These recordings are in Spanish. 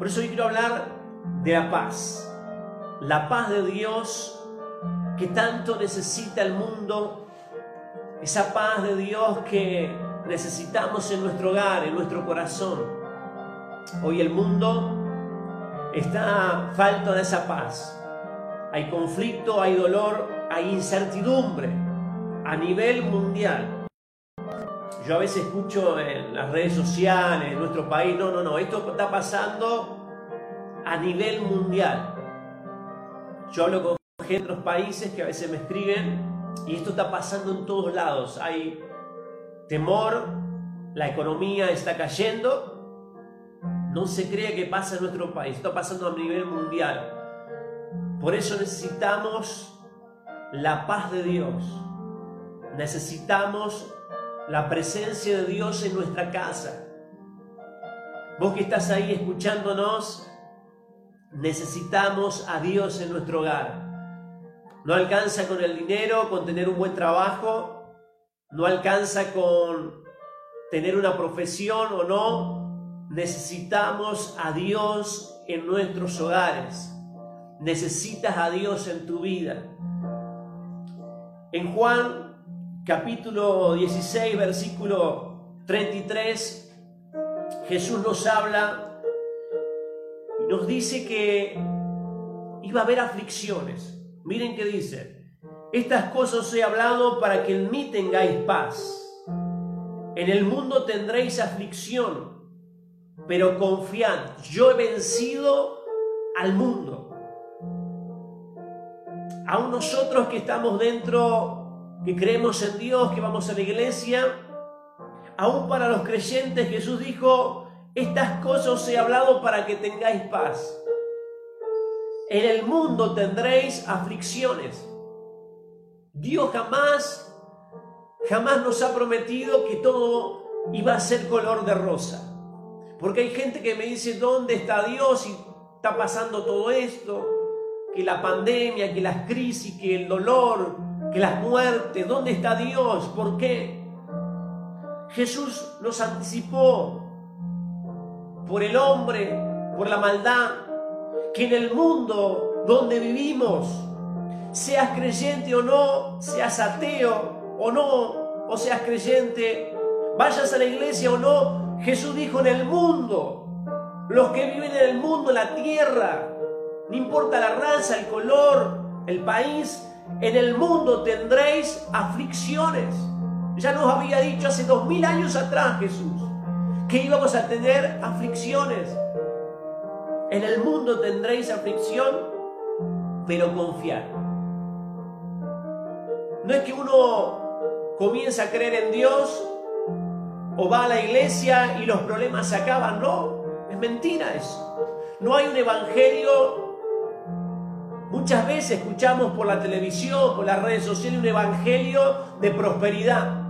Por eso hoy quiero hablar de la paz. La paz de Dios que tanto necesita el mundo. Esa paz de Dios que necesitamos en nuestro hogar, en nuestro corazón. Hoy el mundo está falto de esa paz. Hay conflicto, hay dolor, hay incertidumbre a nivel mundial. Yo a veces escucho en las redes sociales, en nuestro país, no, no, no, esto está pasando a nivel mundial. Yo hablo con gente de otros países que a veces me escriben y esto está pasando en todos lados. Hay temor, la economía está cayendo, no se cree que pasa en nuestro país, está pasando a nivel mundial. Por eso necesitamos la paz de Dios. Necesitamos la presencia de Dios en nuestra casa. Vos que estás ahí escuchándonos, necesitamos a Dios en nuestro hogar. No alcanza con el dinero, con tener un buen trabajo, no alcanza con tener una profesión o no. Necesitamos a Dios en nuestros hogares. Necesitas a Dios en tu vida. En Juan capítulo 16, versículo 33, Jesús nos habla y nos dice que iba a haber aflicciones. Miren qué dice. Estas cosas os he hablado para que en mí tengáis paz. En el mundo tendréis aflicción, pero confiad, yo he vencido al mundo. Aún nosotros que estamos dentro que creemos en Dios, que vamos a la iglesia, aún para los creyentes Jesús dijo, estas cosas os he hablado para que tengáis paz. En el mundo tendréis aflicciones. Dios jamás, jamás nos ha prometido que todo iba a ser color de rosa. Porque hay gente que me dice, ¿dónde está Dios? Y está pasando todo esto, que la pandemia, que las crisis, que el dolor, que las muertes, ¿dónde está Dios? ¿Por qué? Jesús nos anticipó por el hombre, por la maldad, que en el mundo donde vivimos, seas creyente o no, seas ateo o no, o seas creyente, vayas a la iglesia o no, Jesús dijo en el mundo, los que viven en el mundo, en la tierra, no importa la raza, el color, el país, en el mundo tendréis aflicciones. Ya nos había dicho hace dos mil años atrás Jesús que íbamos a tener aflicciones. En el mundo tendréis aflicción, pero confiar. No es que uno comienza a creer en Dios o va a la iglesia y los problemas se acaban. No, es mentira eso. No hay un evangelio Muchas veces escuchamos por la televisión, por las redes sociales, un evangelio de prosperidad.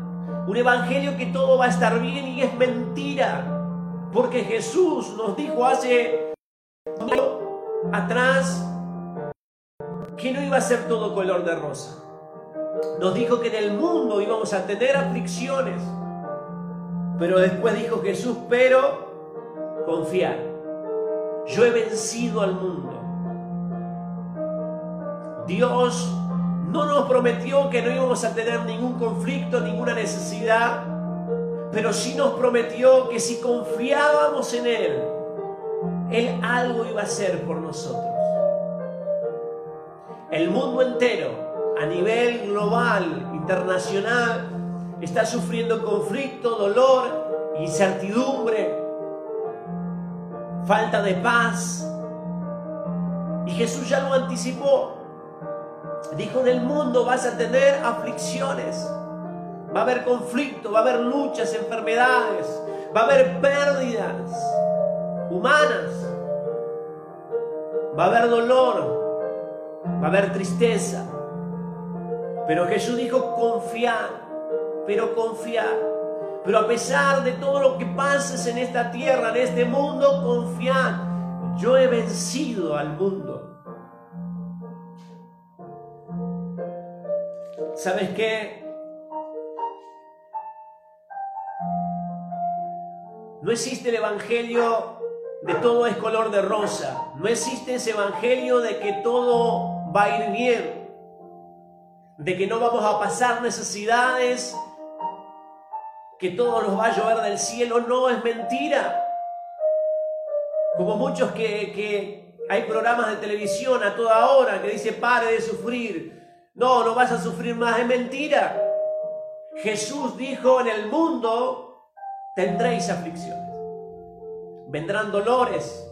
Un evangelio que todo va a estar bien y es mentira. Porque Jesús nos dijo hace atrás que no iba a ser todo color de rosa. Nos dijo que en el mundo íbamos a tener aflicciones. Pero después dijo Jesús, pero confiar. Yo he vencido al mundo. Dios no nos prometió que no íbamos a tener ningún conflicto, ninguna necesidad, pero sí nos prometió que si confiábamos en Él, Él algo iba a hacer por nosotros. El mundo entero, a nivel global, internacional, está sufriendo conflicto, dolor, incertidumbre, falta de paz. Y Jesús ya lo anticipó. Dijo, en el mundo vas a tener aflicciones, va a haber conflicto, va a haber luchas, enfermedades, va a haber pérdidas humanas, va a haber dolor, va a haber tristeza. Pero Jesús dijo, confiar, pero confiar. Pero a pesar de todo lo que pases en esta tierra, en este mundo, confiar. Yo he vencido al mundo. ¿Sabes qué? No existe el Evangelio de todo es color de rosa. No existe ese evangelio de que todo va a ir bien, de que no vamos a pasar necesidades, que todo nos va a llover del cielo. No, es mentira. Como muchos que, que hay programas de televisión a toda hora que dice pare de sufrir. No, no vas a sufrir más, es mentira. Jesús dijo en el mundo tendréis aflicciones vendrán dolores,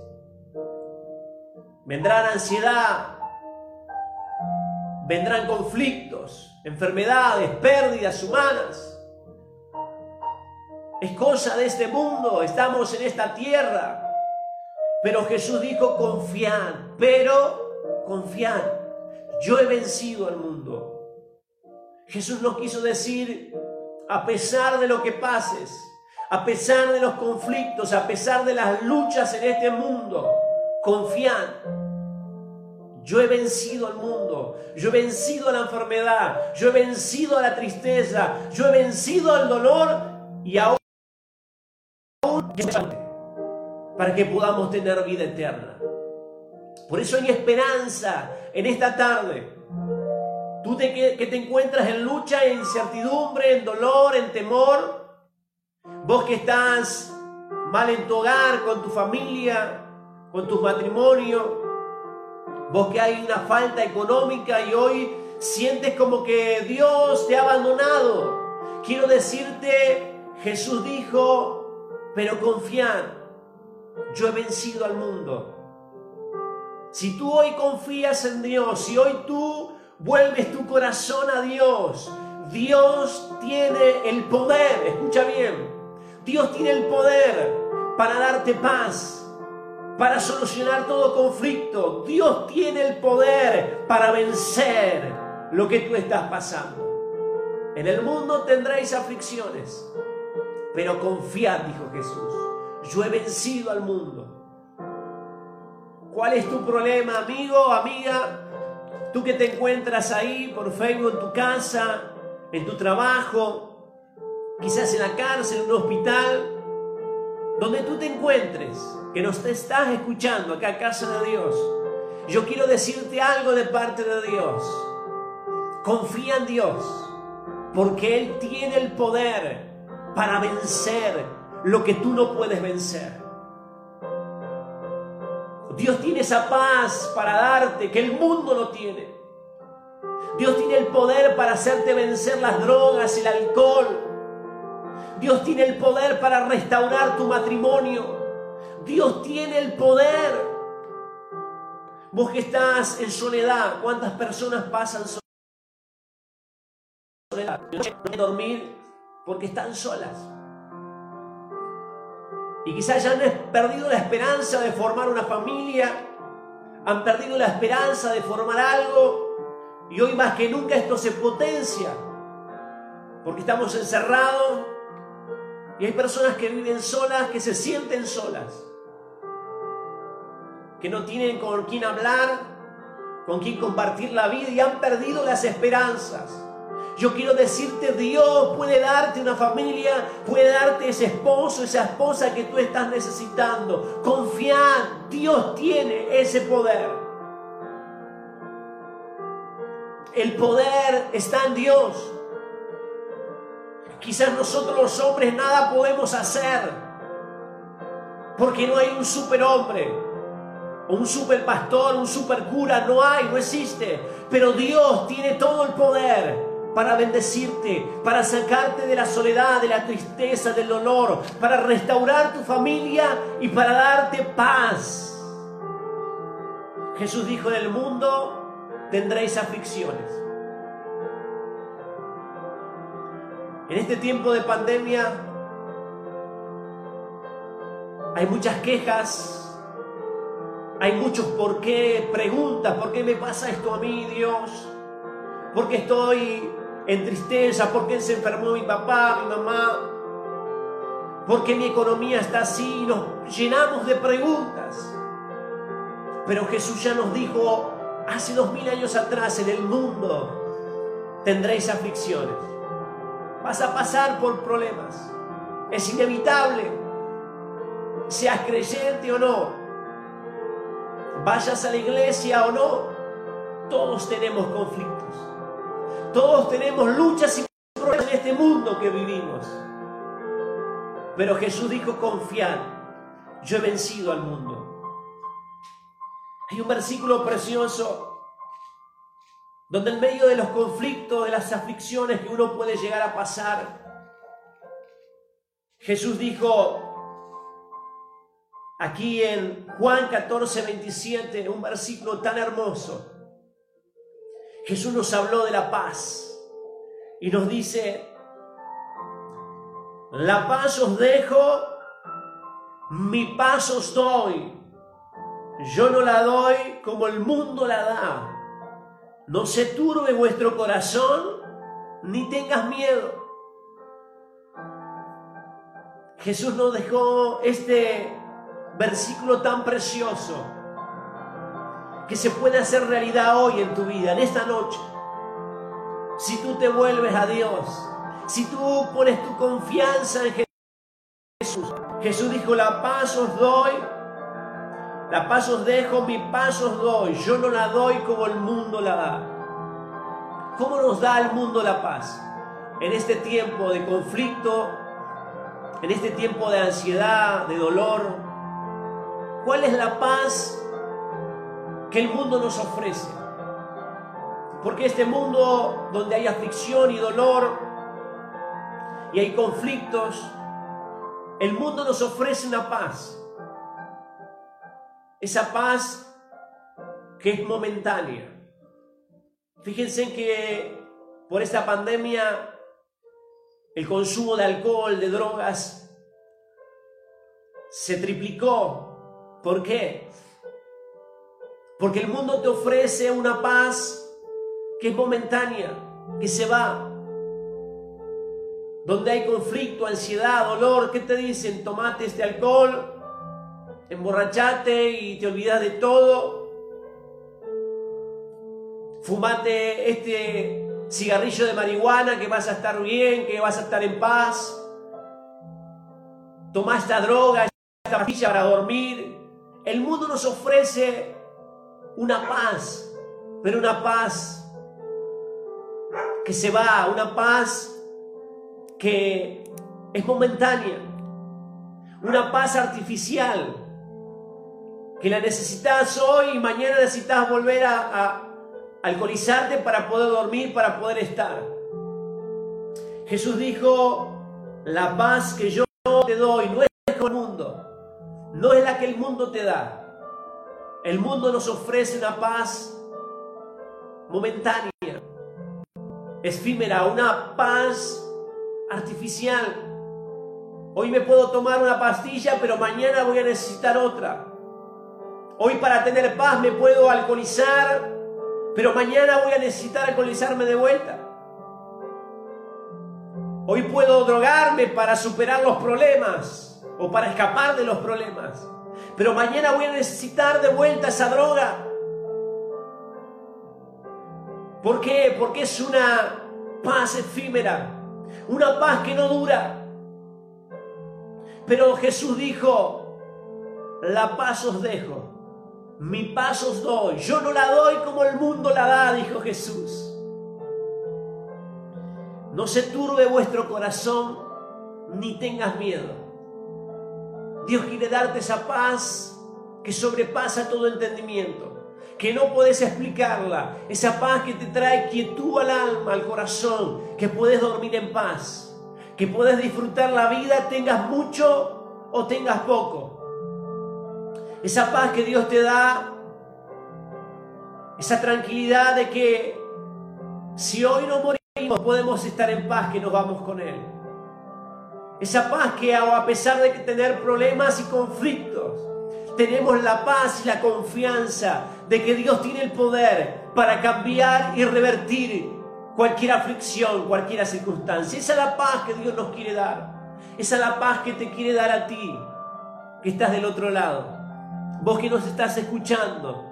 vendrán ansiedad, vendrán conflictos, enfermedades, pérdidas humanas. Es cosa de este mundo, estamos en esta tierra. Pero Jesús dijo, confiad, pero confiad, yo he vencido al mundo. Jesús no quiso decir, a pesar de lo que pases, a pesar de los conflictos, a pesar de las luchas en este mundo, confían. Yo he vencido al mundo, yo he vencido a la enfermedad, yo he vencido a la tristeza, yo he vencido al dolor y ahora para que podamos tener vida eterna. Por eso hay esperanza en esta tarde. Tú que te encuentras en lucha, en incertidumbre, en dolor, en temor, Vos que estás mal en tu hogar, con tu familia, con tu matrimonio, vos que hay una falta económica y hoy sientes como que Dios te ha abandonado. Quiero decirte, Jesús dijo, pero confiad, yo he vencido al mundo. Si tú hoy confías en Dios, si hoy tú vuelves tu corazón a Dios, Dios tiene el poder, escucha bien, Dios tiene el poder para darte paz, para solucionar todo conflicto. Dios tiene el poder para vencer lo que tú estás pasando. En el mundo tendréis aflicciones, pero confiad, dijo Jesús. Yo he vencido al mundo. ¿Cuál es tu problema, amigo, amiga? Tú que te encuentras ahí por Facebook en tu casa, en tu trabajo, quizás en la cárcel, en un hospital, donde tú te encuentres, que nos te estás escuchando acá, casa de Dios. Yo quiero decirte algo de parte de Dios. Confía en Dios, porque Él tiene el poder para vencer lo que tú no puedes vencer. Dios tiene esa paz para darte que el mundo no tiene. Dios tiene el poder para hacerte vencer las drogas, el alcohol, Dios tiene el poder para restaurar tu matrimonio. Dios tiene el poder. Vos que estás en soledad, ¿cuántas personas pasan soledad? No pueden dormir porque están solas. Y quizás ya han perdido la esperanza de formar una familia, han perdido la esperanza de formar algo, y hoy más que nunca esto se potencia, porque estamos encerrados y hay personas que viven solas, que se sienten solas, que no tienen con quién hablar, con quién compartir la vida y han perdido las esperanzas. Yo quiero decirte, Dios puede darte una familia, puede darte ese esposo, esa esposa que tú estás necesitando. Confía, Dios tiene ese poder. El poder está en Dios. Quizás nosotros los hombres nada podemos hacer. Porque no hay un superhombre, un super pastor, un super cura, no hay, no existe. Pero Dios tiene todo el poder para bendecirte, para sacarte de la soledad, de la tristeza, del dolor, para restaurar tu familia y para darte paz. Jesús dijo, en el mundo tendréis aflicciones. En este tiempo de pandemia hay muchas quejas, hay muchos por qué, preguntas, ¿por qué me pasa esto a mí, Dios? ¿Por qué estoy en tristeza? ¿Por qué se enfermó mi papá, mi mamá? ¿Por qué mi economía está así? Nos llenamos de preguntas. Pero Jesús ya nos dijo hace dos mil años atrás, en el mundo tendréis aflicciones. Vas a pasar por problemas. Es inevitable. seas creyente o no, vayas a la iglesia o no, todos tenemos conflictos. Todos tenemos luchas y problemas en este mundo que vivimos. Pero Jesús dijo, confiar, yo he vencido al mundo. Hay un versículo precioso donde en medio de los conflictos, de las aflicciones que uno puede llegar a pasar, Jesús dijo, aquí en Juan 14, 27, un versículo tan hermoso, Jesús nos habló de la paz y nos dice, la paz os dejo, mi paz os doy. Yo no la doy como el mundo la da. No se turbe vuestro corazón, ni tengas miedo. Jesús nos dejó este versículo tan precioso que se puede hacer realidad hoy en tu vida, en esta noche. Si tú te vuelves a Dios, si tú pones tu confianza en Jesús. Jesús dijo, la paz os doy, la paz os dejo, mi paz os doy. Yo no la doy como el mundo la da. ¿Cómo nos da el mundo la paz? En este tiempo de conflicto, en este tiempo de ansiedad, de dolor. ¿Cuál es la paz que el mundo nos ofrece? Porque este mundo donde hay aflicción y dolor y hay conflictos, el mundo nos ofrece una paz esa paz que es momentánea. Fíjense que por esta pandemia el consumo de alcohol, de drogas, se triplicó. ¿Por qué? Porque el mundo te ofrece una paz que es momentánea, que se va. Donde hay conflicto, ansiedad, dolor, ¿qué te dicen? Tomate este alcohol, emborrachate y te olvidas de todo. Fumate este cigarrillo de marihuana que vas a estar bien, que vas a estar en paz. Toma esta droga, esta pastilla para dormir. El mundo nos ofrece una paz, pero una paz que se va, una paz que es momentánea, una paz artificial que la necesitas hoy y mañana necesitas volver a, alcoholizarte para poder dormir, para poder estar. Jesús dijo, la paz que yo te doy no es como el mundo, no es la que el mundo te da. El mundo nos ofrece una paz momentánea, efímera, una paz artificial. Hoy me puedo tomar una pastilla, pero mañana voy a necesitar otra. Hoy para tener paz me puedo alcoholizar, pero mañana voy a necesitar alcoholizarme de vuelta. Hoy puedo drogarme para superar los problemas o para escapar de los problemas, pero mañana voy a necesitar de vuelta esa droga. ¿Por qué? Porque es una paz efímera, una paz que no dura. Pero Jesús dijo, la paz os dejo, mi paz os doy, yo no la doy como el mundo la da, dijo Jesús. No se turbe vuestro corazón ni tengas miedo. Dios quiere darte esa paz que sobrepasa todo entendimiento, que no puedes explicarla, esa paz que te trae quietud al alma, al corazón, que puedes dormir en paz, que puedes disfrutar la vida, tengas mucho o tengas poco esa paz que Dios te da, esa tranquilidad de que si hoy no morimos podemos estar en paz que nos vamos con Él. Esa paz que a pesar de tener problemas y conflictos, tenemos la paz y la confianza de que Dios tiene el poder para cambiar y revertir cualquier aflicción, cualquier circunstancia. Esa es la paz que Dios nos quiere dar. Esa es la paz que te quiere dar a ti, que estás del otro lado. Vos que nos estás escuchando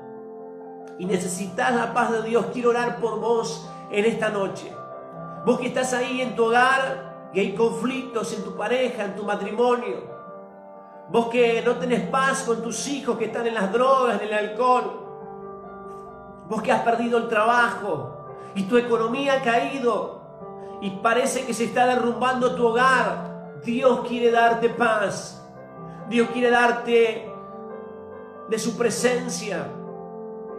y necesitas la paz de Dios, quiero orar por vos en esta noche. Vos que estás ahí en tu hogar y hay conflictos en tu pareja, en tu matrimonio. Vos que no tenés paz con tus hijos que están en las drogas, en el alcohol. Vos que has perdido el trabajo y tu economía ha caído y parece que se está derrumbando tu hogar. Dios quiere darte paz. Dios quiere darte de su presencia.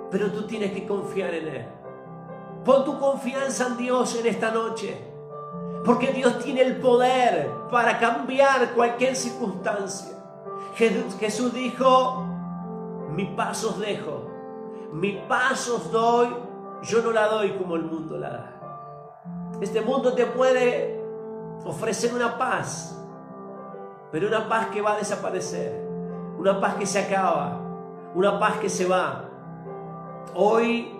Pero tú tienes que confiar en Él. Pon tu confianza en Dios en esta noche. Porque Dios tiene el poder para cambiar cualquier circunstancia. Jesús dijo, mi paso os dejo, mi paso os doy, yo no la doy como el mundo la da. Este mundo te puede ofrecer una paz, pero una paz que va a desaparecer, una paz que se acaba, una paz que se va. Hoy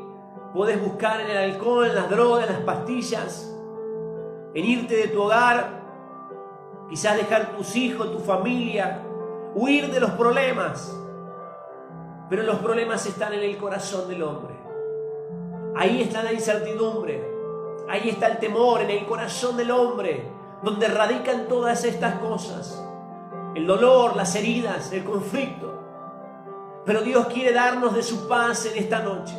puedes buscar en el alcohol, en las drogas, en las pastillas, en irte de tu hogar, quizás dejar tus hijos, tu familia, huir de los problemas. Pero los problemas están en el corazón del hombre. Ahí está la incertidumbre. Ahí está el temor en el corazón del hombre, donde radican todas estas cosas. El dolor, las heridas, el conflicto. Pero Dios quiere darnos de su paz en esta noche.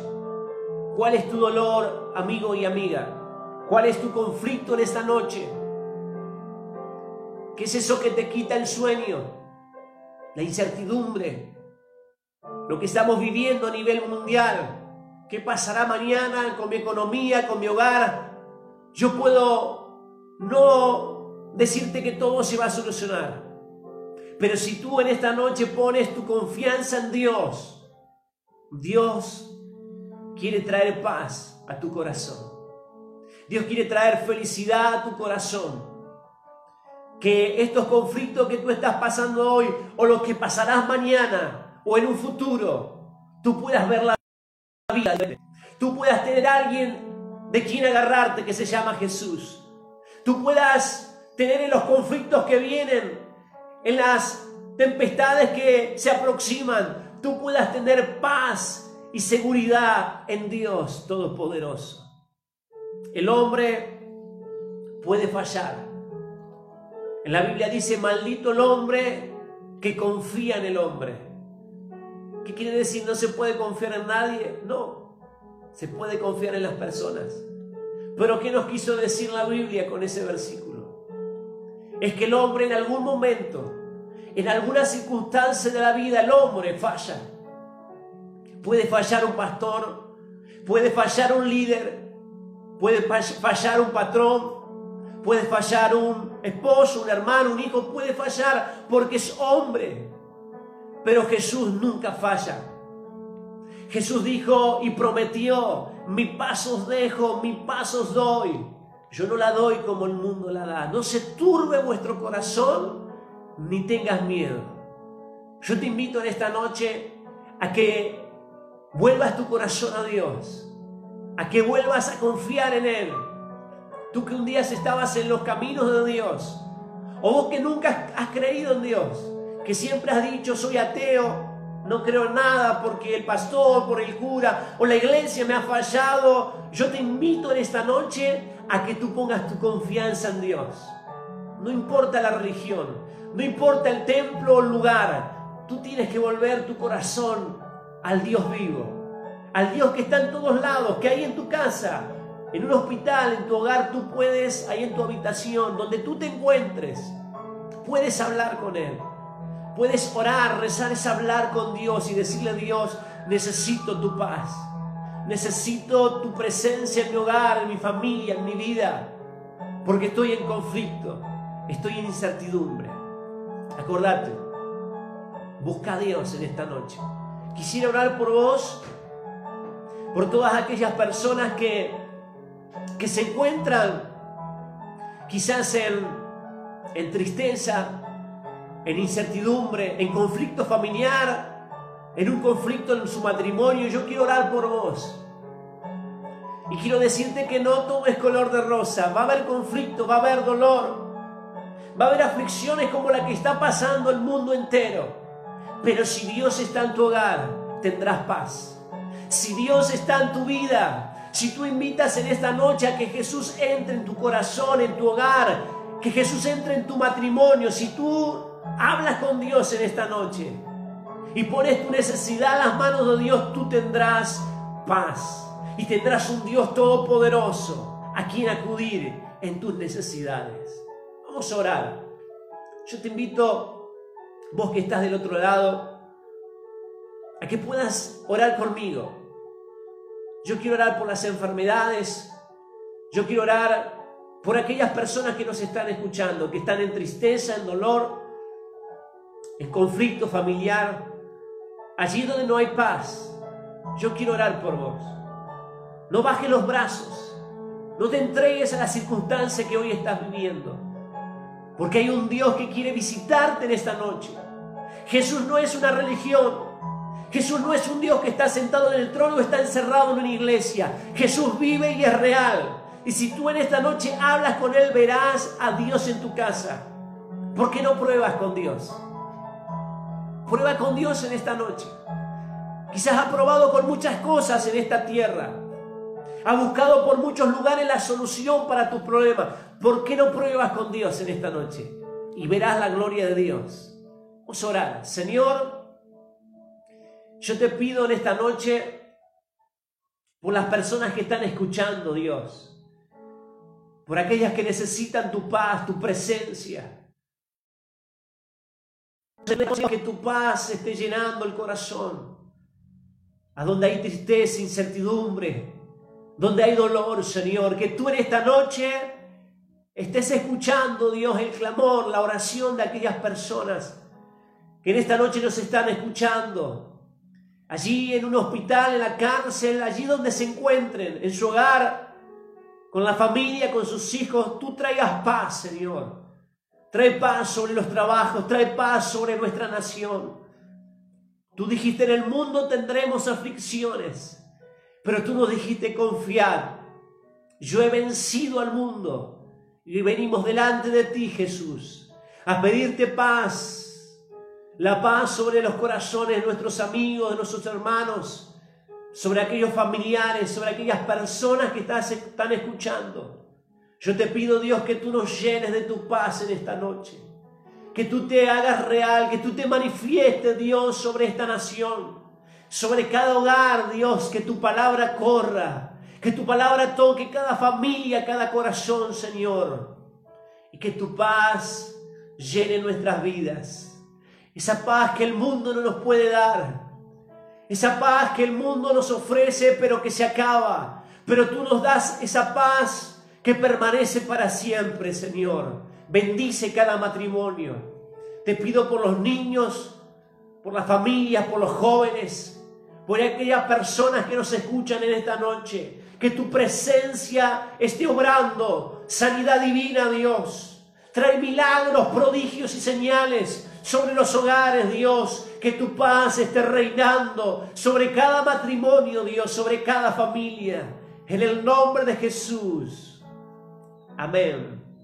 ¿Cuál es tu dolor, amigo y amiga? ¿Cuál es tu conflicto en esta noche? ¿Qué es eso que te quita el sueño? la incertidumbre, lo que estamos viviendo a nivel mundial, qué pasará mañana con mi economía, con mi hogar. Yo puedo no decirte que todo se va a solucionar, pero si tú en esta noche pones tu confianza en Dios, Dios quiere traer paz a tu corazón. Dios quiere traer felicidad a tu corazón que estos conflictos que tú estás pasando hoy o los que pasarás mañana o en un futuro, tú puedas ver la vida. Tú puedas tener alguien de quien agarrarte que se llama Jesús. Tú puedas tener en los conflictos que vienen, en las tempestades que se aproximan, tú puedas tener paz y seguridad en Dios Todopoderoso. El hombre puede fallar, en la Biblia dice, maldito el hombre que confía en el hombre. ¿Qué quiere decir? ¿No se puede confiar en nadie? No, se puede confiar en las personas. Pero ¿qué nos quiso decir la Biblia con ese versículo? Es que el hombre en algún momento, en alguna circunstancia de la vida, el hombre falla. Puede fallar un pastor, puede fallar un líder, puede fallar un patrón, puede fallar un esposo, un hermano, un hijo puede fallar porque es hombre. Pero Jesús nunca falla. Jesús dijo y prometió, mi pasos dejo, mi pasos doy. Yo no la doy como el mundo la da. No se turbe vuestro corazón ni tengas miedo. Yo te invito en esta noche a que vuelvas tu corazón a Dios, a que vuelvas a confiar en Él Tú que un día estabas en los caminos de Dios. O vos que nunca has creído en Dios. Que siempre has dicho soy ateo. No creo en nada porque el pastor, por el cura o la iglesia me ha fallado. Yo te invito en esta noche a que tú pongas tu confianza en Dios. No importa la religión. No importa el templo o el lugar. Tú tienes que volver tu corazón al Dios vivo. Al Dios que está en todos lados, que hay en tu casa, en un hospital, en tu hogar, tú puedes, ahí en tu habitación, donde tú te encuentres, puedes hablar con Él. Puedes orar, rezar es hablar con Dios y decirle a Dios, necesito tu paz. Necesito tu presencia en mi hogar, en mi familia, en mi vida. Porque estoy en conflicto, estoy en incertidumbre. Acordate, busca a Dios en esta noche. Quisiera orar por vos, por todas aquellas personas que que se encuentran quizás en, en tristeza, en incertidumbre, en conflicto familiar, en un conflicto en su matrimonio. Yo quiero orar por vos. Y quiero decirte que no todo es color de rosa. Va a haber conflicto, va a haber dolor. Va a haber aflicciones como la que está pasando el mundo entero. Pero si Dios está en tu hogar, tendrás paz. Si Dios está en tu vida, si tú invitas en esta noche a que Jesús entre en tu corazón, en tu hogar, que Jesús entre en tu matrimonio, si tú hablas con Dios en esta noche y pones tu necesidad en las manos de Dios, tú tendrás paz y tendrás un Dios todopoderoso a quien acudir en tus necesidades. Vamos a orar. Yo te invito, vos que estás del otro lado, a que puedas orar conmigo. Yo quiero orar por las enfermedades. Yo quiero orar por aquellas personas que nos están escuchando, que están en tristeza, en dolor, en conflicto familiar, allí donde no hay paz. Yo quiero orar por vos. No bajes los brazos. No te entregues a la circunstancia que hoy estás viviendo. Porque hay un Dios que quiere visitarte en esta noche. Jesús no es una religión. Jesús no es un Dios que está sentado en el trono o está encerrado en una iglesia. Jesús vive y es real. Y si tú en esta noche hablas con Él, verás a Dios en tu casa. ¿Por qué no pruebas con Dios? Prueba con Dios en esta noche. Quizás ha probado con muchas cosas en esta tierra. Ha buscado por muchos lugares la solución para tus problemas. ¿Por qué no pruebas con Dios en esta noche? Y verás la gloria de Dios. Vamos a orar. Señor, yo te pido en esta noche por las personas que están escuchando, Dios. Por aquellas que necesitan tu paz, tu presencia. Que tu paz esté llenando el corazón. A donde hay tristeza, incertidumbre, donde hay dolor, Señor, que tú en esta noche estés escuchando, Dios, el clamor, la oración de aquellas personas que en esta noche nos están escuchando. Allí en un hospital, en la cárcel, allí donde se encuentren, en su hogar, con la familia, con sus hijos, tú traigas paz, Señor. Trae paz sobre los trabajos, trae paz sobre nuestra nación. Tú dijiste en el mundo tendremos aflicciones. Pero tú nos dijiste confiar. Yo he vencido al mundo y venimos delante de ti, Jesús, a pedirte paz. La paz sobre los corazones de nuestros amigos, de nuestros hermanos, sobre aquellos familiares, sobre aquellas personas que están escuchando. Yo te pido, Dios, que tú nos llenes de tu paz en esta noche. Que tú te hagas real, que tú te manifiestes, Dios, sobre esta nación sobre cada hogar, Dios, que tu palabra corra, que tu palabra toque cada familia, cada corazón, Señor, y que tu paz llene nuestras vidas. Esa paz que el mundo no nos puede dar, esa paz que el mundo nos ofrece, pero que se acaba, pero tú nos das esa paz que permanece para siempre, Señor. Bendice cada matrimonio. Te pido por los niños, por las familias, por los jóvenes, por aquellas personas que nos escuchan en esta noche. Que tu presencia esté obrando sanidad divina, Dios. Trae milagros, prodigios y señales sobre los hogares, Dios. Que tu paz esté reinando sobre cada matrimonio, Dios, sobre cada familia. En el nombre de Jesús. Amén.